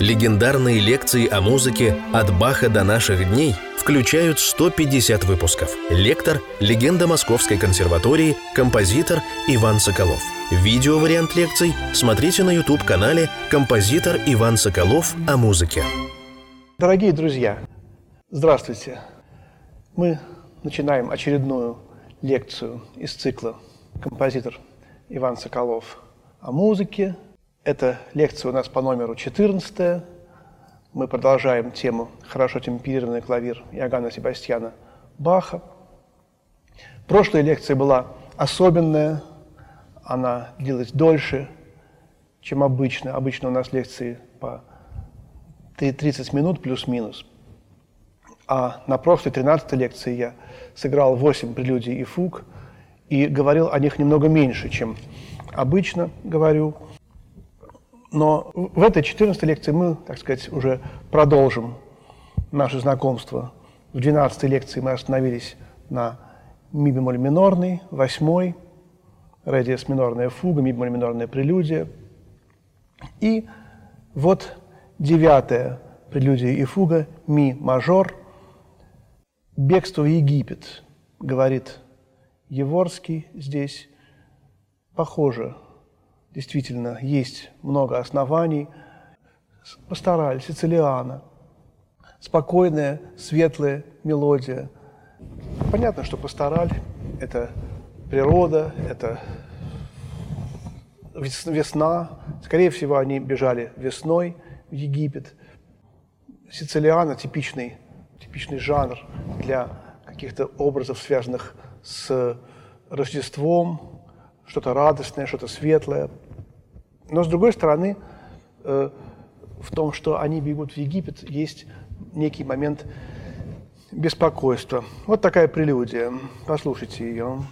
Легендарные лекции о музыке «От Баха до наших дней» включают 150 выпусков. Лектор – легенда Московской консерватории, композитор Иван Соколов. Видео-вариант лекций смотрите на YouTube-канале «Композитор Иван Соколов о музыке». Дорогие друзья, здравствуйте. Мы начинаем очередную лекцию из цикла «Композитор Иван Соколов о музыке». Это лекция у нас по номеру 14. Мы продолжаем тему «Хорошо темперированный клавир» Иоганна Себастьяна Баха. Прошлая лекция была особенная, она длилась дольше, чем обычно. Обычно у нас лекции по 30 минут плюс-минус. А на прошлой 13 лекции я сыграл 8 прелюдий и фуг и говорил о них немного меньше, чем обычно говорю. Но в этой 14 лекции мы, так сказать, уже продолжим наше знакомство. В 12 лекции мы остановились на ми бемоль минорный, восьмой, ре диез минорная фуга, ми бемоль минорная прелюдия. И вот девятая прелюдия и фуга, ми мажор, бегство в Египет, говорит Еворский здесь, похоже действительно есть много оснований. Пастораль, Сицилиана, спокойная, светлая мелодия. Понятно, что пастораль – это природа, это весна. Скорее всего, они бежали весной в Египет. Сицилиана – типичный, типичный жанр для каких-то образов, связанных с Рождеством, что-то радостное, что-то светлое. Но с другой стороны, э, в том, что они бегут в Египет, есть некий момент беспокойства. Вот такая прелюдия. Послушайте ее.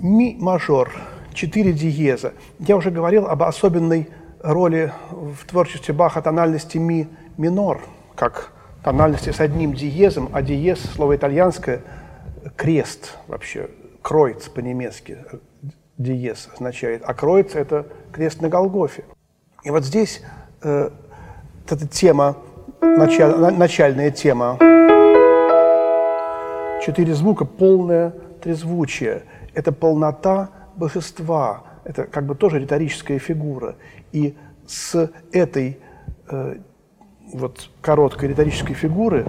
Мажор, четыре диеза. Я уже говорил об особенной роли в творчестве Баха тональности ми минор, как тональности с одним диезом, а диез, слово итальянское, крест вообще, кройц по-немецки, диез означает, а кройц – это крест на Голгофе. И вот здесь э, эта тема, началь, начальная тема, четыре звука, полное трезвучие – это полнота божества, это как бы тоже риторическая фигура. И с этой э, вот короткой риторической фигуры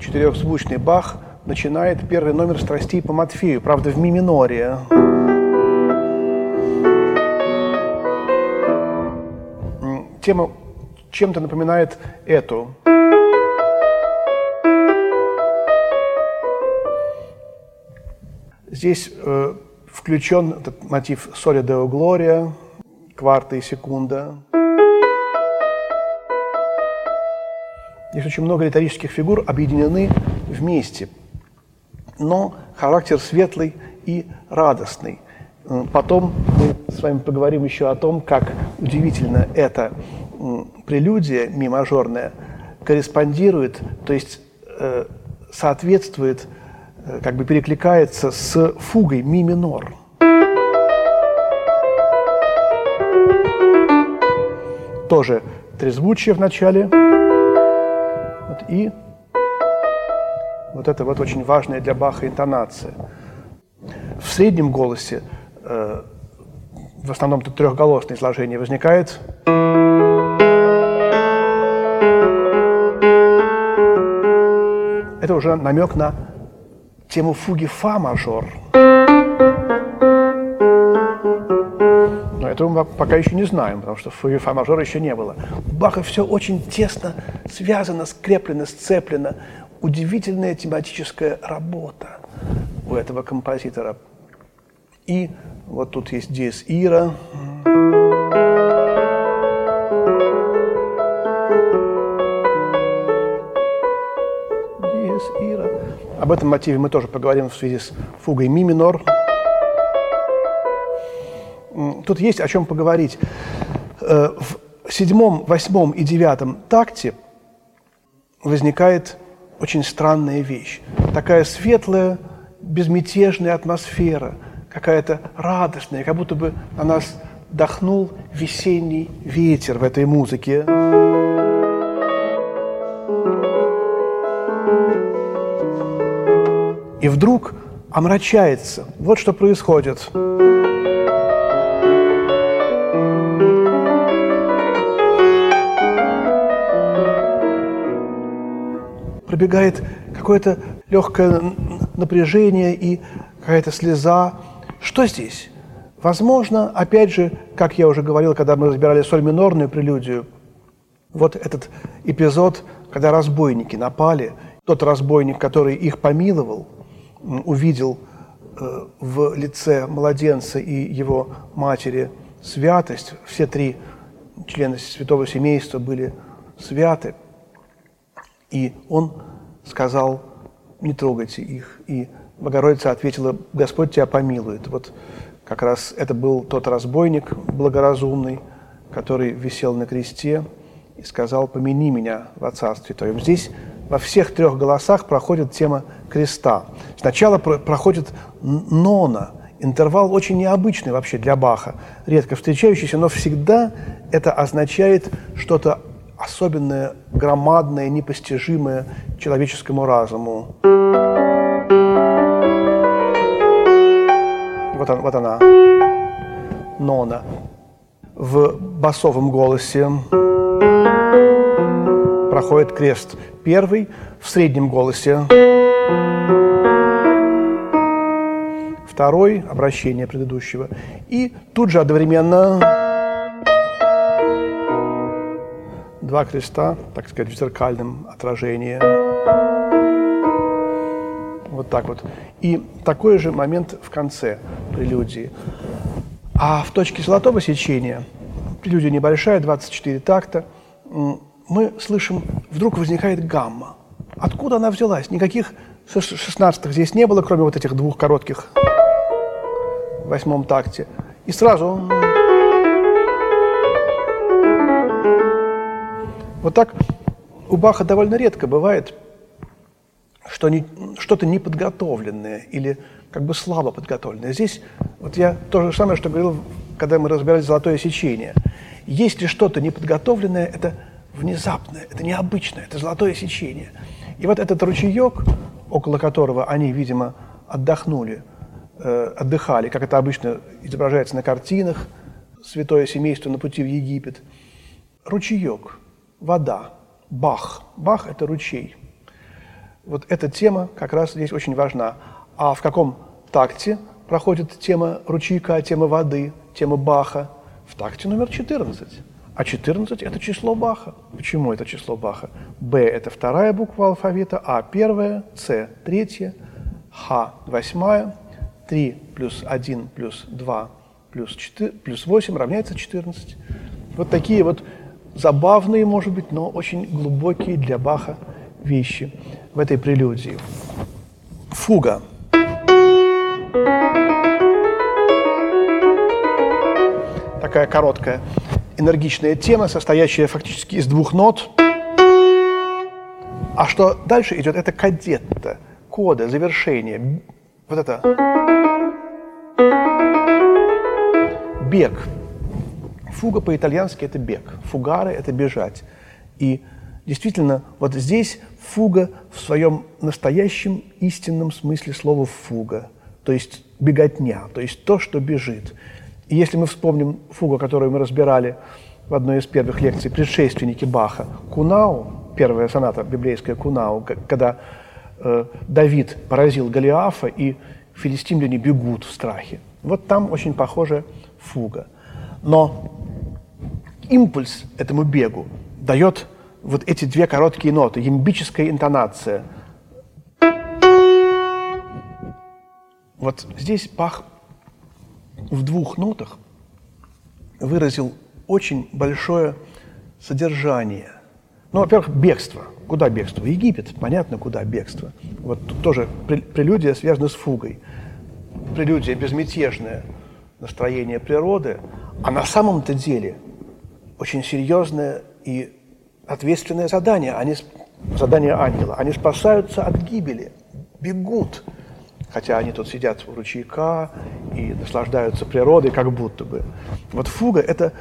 четырехзвучный Бах начинает первый номер страстей по Матфею, правда, в ми миноре. Тема чем-то напоминает эту. Здесь э, включен этот мотив «Соли Део Глория», кварта и секунда. Здесь очень много риторических фигур объединены вместе, но характер светлый и радостный. Потом мы с вами поговорим еще о том, как удивительно эта прелюдия ми мажорная корреспондирует, то есть э, соответствует Э, как бы перекликается с фугой ми минор. Тоже трезвучие в начале. Вот, и вот это вот очень важная для Баха интонация. В среднем голосе, э, в основном тут трехголосное изложение возникает. Это уже намек на тему фуги фа мажор. Но этого мы пока еще не знаем, потому что фуги фа мажор еще не было. У Баха все очень тесно связано, скреплено, сцеплено. Удивительная тематическая работа у этого композитора. И вот тут есть диез ира. Об этом мотиве мы тоже поговорим в связи с фугой ми минор. Тут есть о чем поговорить. Э, в седьмом, восьмом и девятом такте возникает очень странная вещь. Такая светлая, безмятежная атмосфера, какая-то радостная, как будто бы на нас дохнул весенний ветер в этой музыке. И вдруг омрачается. Вот что происходит. Пробегает какое-то легкое напряжение и какая-то слеза. Что здесь? Возможно, опять же, как я уже говорил, когда мы разбирали соль минорную прелюдию, вот этот эпизод, когда разбойники напали, тот разбойник, который их помиловал, увидел э, в лице младенца и его матери святость, все три члена святого семейства были святы, и он сказал, не трогайте их. И Богородица ответила, Господь тебя помилует. Вот как раз это был тот разбойник благоразумный, который висел на кресте и сказал, помяни меня во Царстве Твоем. Здесь во всех трех голосах проходит тема креста. Сначала проходит нона, интервал очень необычный вообще для Баха, редко встречающийся, но всегда это означает что-то особенное, громадное, непостижимое человеческому разуму. Вот, он, вот она, нона. В басовом голосе проходит крест первый, в среднем голосе второй, обращение предыдущего, и тут же одновременно два креста, так сказать, в зеркальном отражении. Вот так вот. И такой же момент в конце прелюдии. А в точке золотого сечения, прелюдия небольшая, 24 такта, мы слышим, вдруг возникает гамма. Откуда она взялась? Никаких шестнадцатых здесь не было, кроме вот этих двух коротких в восьмом такте. И сразу Вот так у Баха довольно редко бывает, что не, что-то неподготовленное или как бы слабо подготовленное. Здесь вот я то же самое, что говорил, когда мы разбирали золотое сечение. Если что-то неподготовленное, это внезапное, это необычное, это золотое сечение. И вот этот ручеек, около которого они, видимо, отдохнули, э, отдыхали, как это обычно изображается на картинах, святое семейство на пути в Египет, ручеек – вода, Бах. Бах – это ручей. Вот эта тема как раз здесь очень важна. А в каком такте проходит тема ручейка, тема воды, тема Баха? В такте номер 14. А 14 – это число Баха. Почему это число Баха? Б – это вторая буква алфавита, А – первая, С – третья, Х – восьмая, 3 плюс 1 плюс 2 плюс, 4, плюс 8 равняется 14. Вот такие вот забавные, может быть, но очень глубокие для Баха вещи в этой прелюдии. Фуга. Такая короткая, энергичная тема, состоящая фактически из двух нот. А что дальше идет, это кадетта, кода, завершение. Вот это. Бег. Фуга по-итальянски – это бег, фугаре – это бежать. И действительно, вот здесь фуга в своем настоящем истинном смысле слова «фуга», то есть беготня, то есть то, что бежит. И если мы вспомним фугу, которую мы разбирали в одной из первых лекций, предшественники Баха, Кунау, первая соната библейская Кунау, когда э, Давид поразил Голиафа, и филистимляне бегут в страхе. Вот там очень похожая фуга. Но импульс этому бегу дает вот эти две короткие ноты, ямбическая интонация. Вот здесь Бах в двух нотах выразил очень большое содержание. Ну, во-первых, бегство. Куда бегство? Египет. Понятно, куда бегство. Вот тут тоже прелюдия связана с фугой. Прелюдия безмятежное настроение природы, а на самом-то деле очень серьезное и ответственное задание. Они, задание ангела. Они спасаются от гибели, бегут. Хотя они тут сидят у ручейка и наслаждаются природой, как будто бы. Вот фуга – это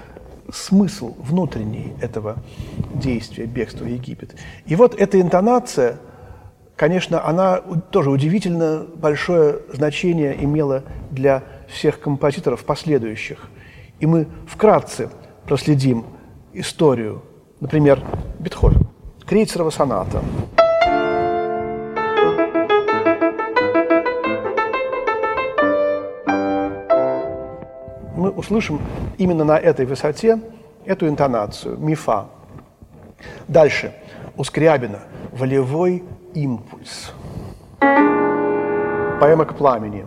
смысл внутренний этого действия, бегства в Египет. И вот эта интонация, конечно, она тоже удивительно большое значение имела для всех композиторов последующих. И мы вкратце проследим историю, например, Бетховен, Крейцерова соната. Услышим именно на этой высоте эту интонацию, мифа. Дальше. У Скрябина волевой импульс. Поэма к пламени.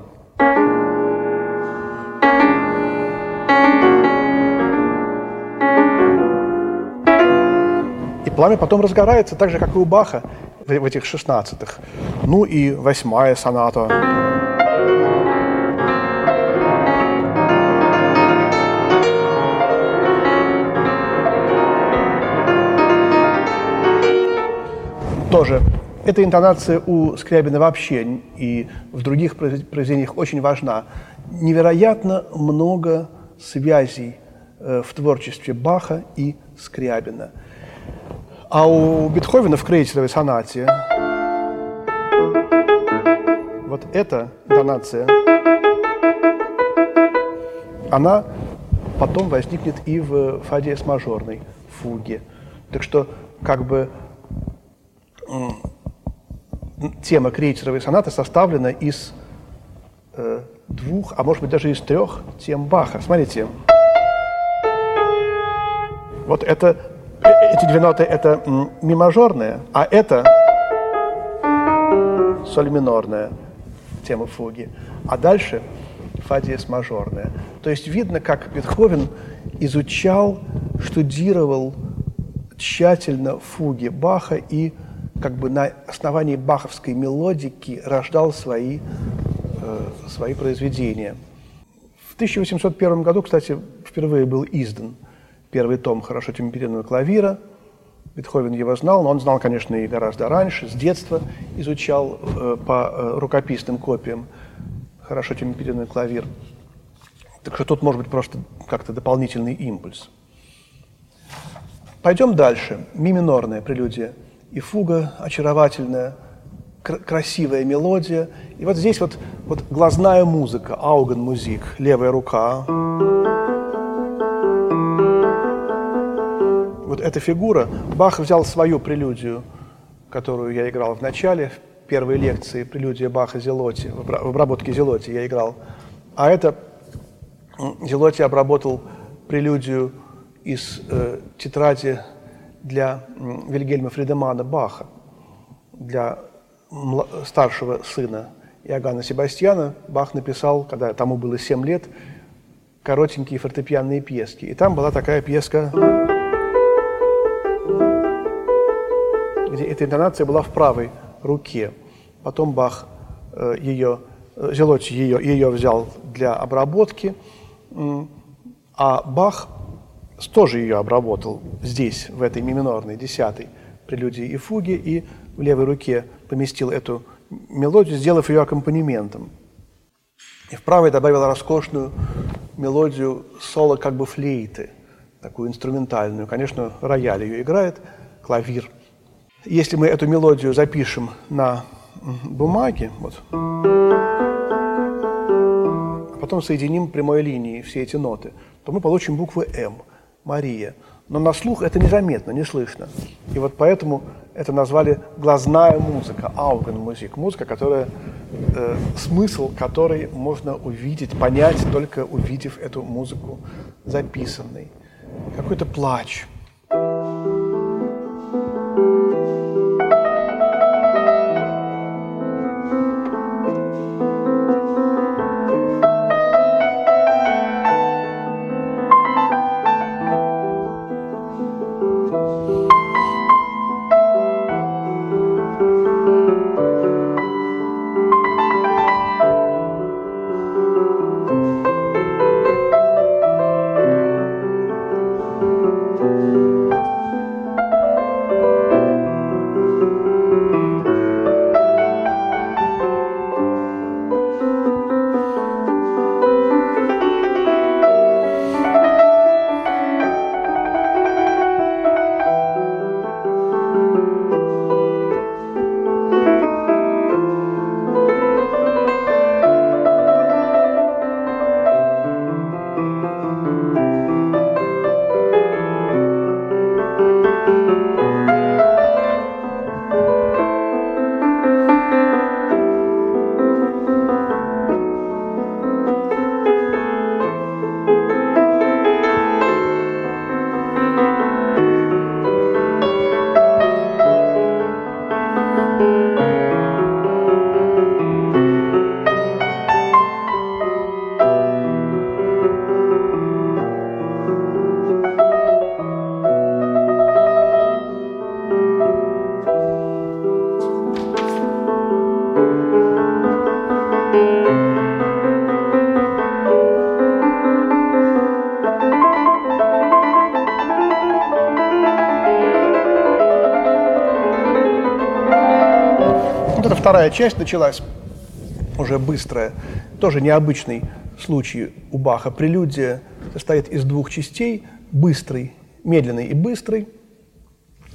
И пламя потом разгорается, так же, как и у Баха в этих шестнадцатых. Ну и восьмая соната. Тоже эта интонация у Скрябина вообще и в других произведениях очень важна. Невероятно много связей э, в творчестве Баха и Скрябина – а у Бетховена в крейсеровой сонате вот эта интонация, она потом возникнет и в фаде с мажорной фуге. Так что как бы тема крейцеровой сонаты составлена из э, двух, а может быть даже из трех тем Баха. Смотрите. Вот это эти две ноты это ми мажорная, а это соль минорная, тема фуги. А дальше фа диез мажорная. То есть видно, как Бетховен изучал, штудировал тщательно фуги Баха и как бы на основании баховской мелодики рождал свои, э, свои произведения. В 1801 году, кстати, впервые был издан – первый том хорошо темперированного клавира. Бетховен его знал, но он знал, конечно, и гораздо раньше, с детства изучал э, по э, рукописным копиям хорошо темперированный клавир. Так что тут может быть просто как-то дополнительный импульс. Пойдем дальше. Ми минорная прелюдия и фуга очаровательная, кр- красивая мелодия. И вот здесь вот, вот глазная музыка, ауген музик, левая рука. вот эта фигура, Бах взял свою прелюдию, которую я играл в начале, в первой лекции, прелюдия Баха Зелоти, в обработке Зелоти я играл. А это Зелоти обработал прелюдию из э, тетради для Вильгельма Фридемана Баха, для старшего сына Иоганна Себастьяна. Бах написал, когда тому было 7 лет, коротенькие фортепианные пьески. И там была такая пьеска где эта интонация была в правой руке. Потом Бах э, ее, э, Зелотти ее, ее взял для обработки, а Бах тоже ее обработал здесь, в этой ми минорной, десятой прелюдии и фуге, и в левой руке поместил эту мелодию, сделав ее аккомпанементом. И в правой добавил роскошную мелодию соло как бы флейты, такую инструментальную. Конечно, рояль ее играет, клавир. Если мы эту мелодию запишем на бумаге, вот, а потом соединим прямой линией все эти ноты, то мы получим буквы М, Мария. Но на слух это незаметно, не слышно. И вот поэтому это назвали глазная музыка, аугенмузик, музыка, которая, э, смысл которой можно увидеть, понять, только увидев эту музыку записанной. Какой-то плач, вторая часть началась, уже быстрая, тоже необычный случай у Баха. Прелюдия состоит из двух частей, быстрый, медленный и быстрый.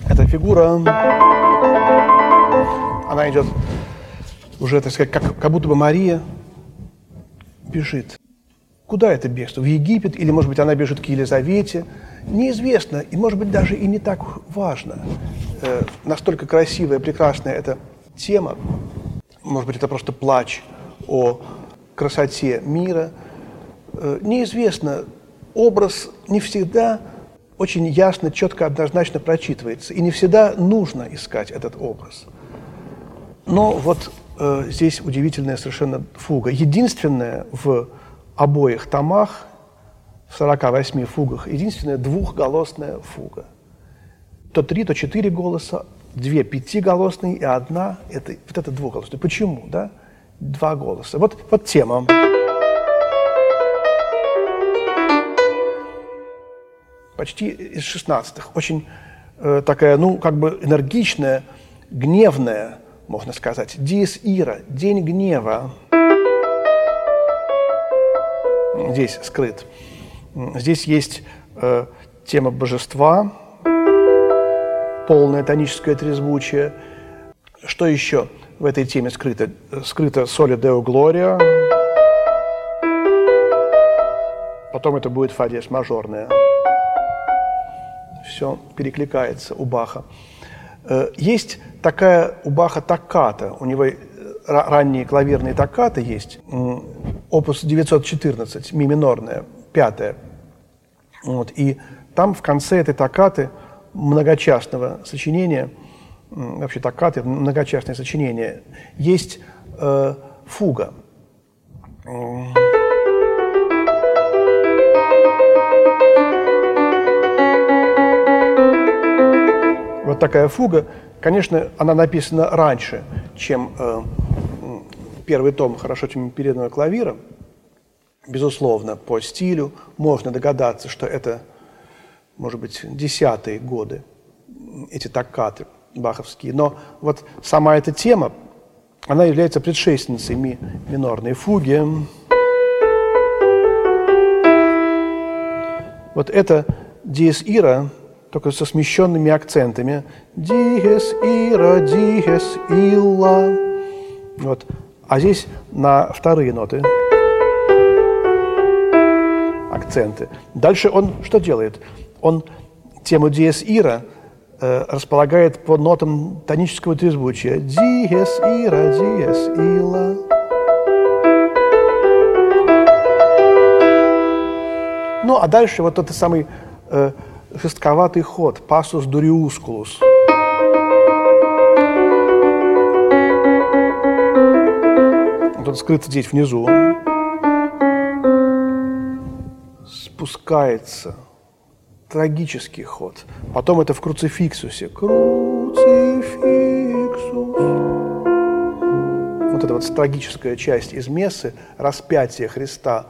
Эта фигура, она идет уже, так сказать, как, как будто бы Мария бежит. Куда это бегство? В Египет? Или, может быть, она бежит к Елизавете? Неизвестно, и, может быть, даже и не так важно. Э, настолько красивая, прекрасная эта тема, может быть, это просто плач о красоте мира. Э, неизвестно, образ не всегда очень ясно, четко, однозначно прочитывается, и не всегда нужно искать этот образ. Но вот э, здесь удивительная совершенно фуга. Единственная в обоих томах, в 48 фугах, единственная двухголосная фуга. То три, то четыре голоса, две пятиголосные и одна это, вот это двухголосная. Почему, да? Два голоса. Вот, вот тема. Почти из шестнадцатых. Очень э, такая, ну, как бы энергичная, гневная, можно сказать. Диес Ира, день гнева. Здесь скрыт. Здесь есть э, тема божества, полное тоническое трезвучие. Что еще в этой теме скрыто? Скрыто соли Део Глория. Потом это будет фа диез мажорная. Все перекликается у Баха. Э, есть такая у Баха токката. У него э, ранние клавирные токкаты есть. Опус 914, ми минорная, пятая. Вот. И там в конце этой токкаты – многочастного сочинения, вообще токкаты, многочастное сочинение, есть э, фуга. Вот такая фуга, конечно, она написана раньше, чем э, первый том хорошо темперированного клавира. Безусловно, по стилю можно догадаться, что это может быть, десятые годы, эти таккаты баховские. Но вот сама эта тема, она является предшественницей ми минорной фуги. Вот это диез ира, только со смещенными акцентами. Диез ира, диез илла. Вот. А здесь на вторые ноты акценты. Дальше он что делает? Он тему диез ира э, располагает по нотам тонического трезвучия. Диез ира, диез ила. Ну, а дальше вот этот самый э, жестковатый ход, пассус дуриускулус. Вот скрыт здесь внизу. Спускается. Трагический ход. Потом это в круцификсусе. Круцификсус. Вот эта вот трагическая часть из мессы, распятие Христа,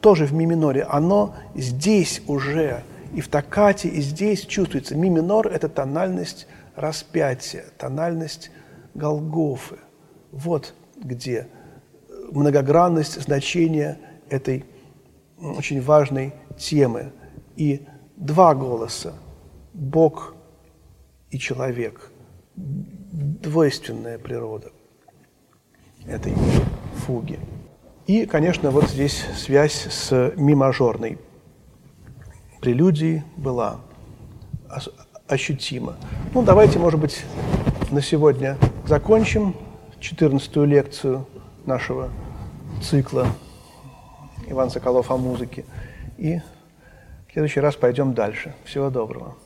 тоже в ми миноре, оно здесь уже и в токате, и здесь чувствуется. Ми минор – это тональность распятия, тональность Голгофы. Вот где многогранность значения этой очень важной темы. И два голоса – Бог и человек, двойственная природа этой фуги. И, конечно, вот здесь связь с ми мажорной прелюдией была ощутима. Ну, давайте, может быть, на сегодня закончим 14-ю лекцию нашего цикла Иван Соколов о музыке. И следующий раз пойдем дальше. Всего доброго.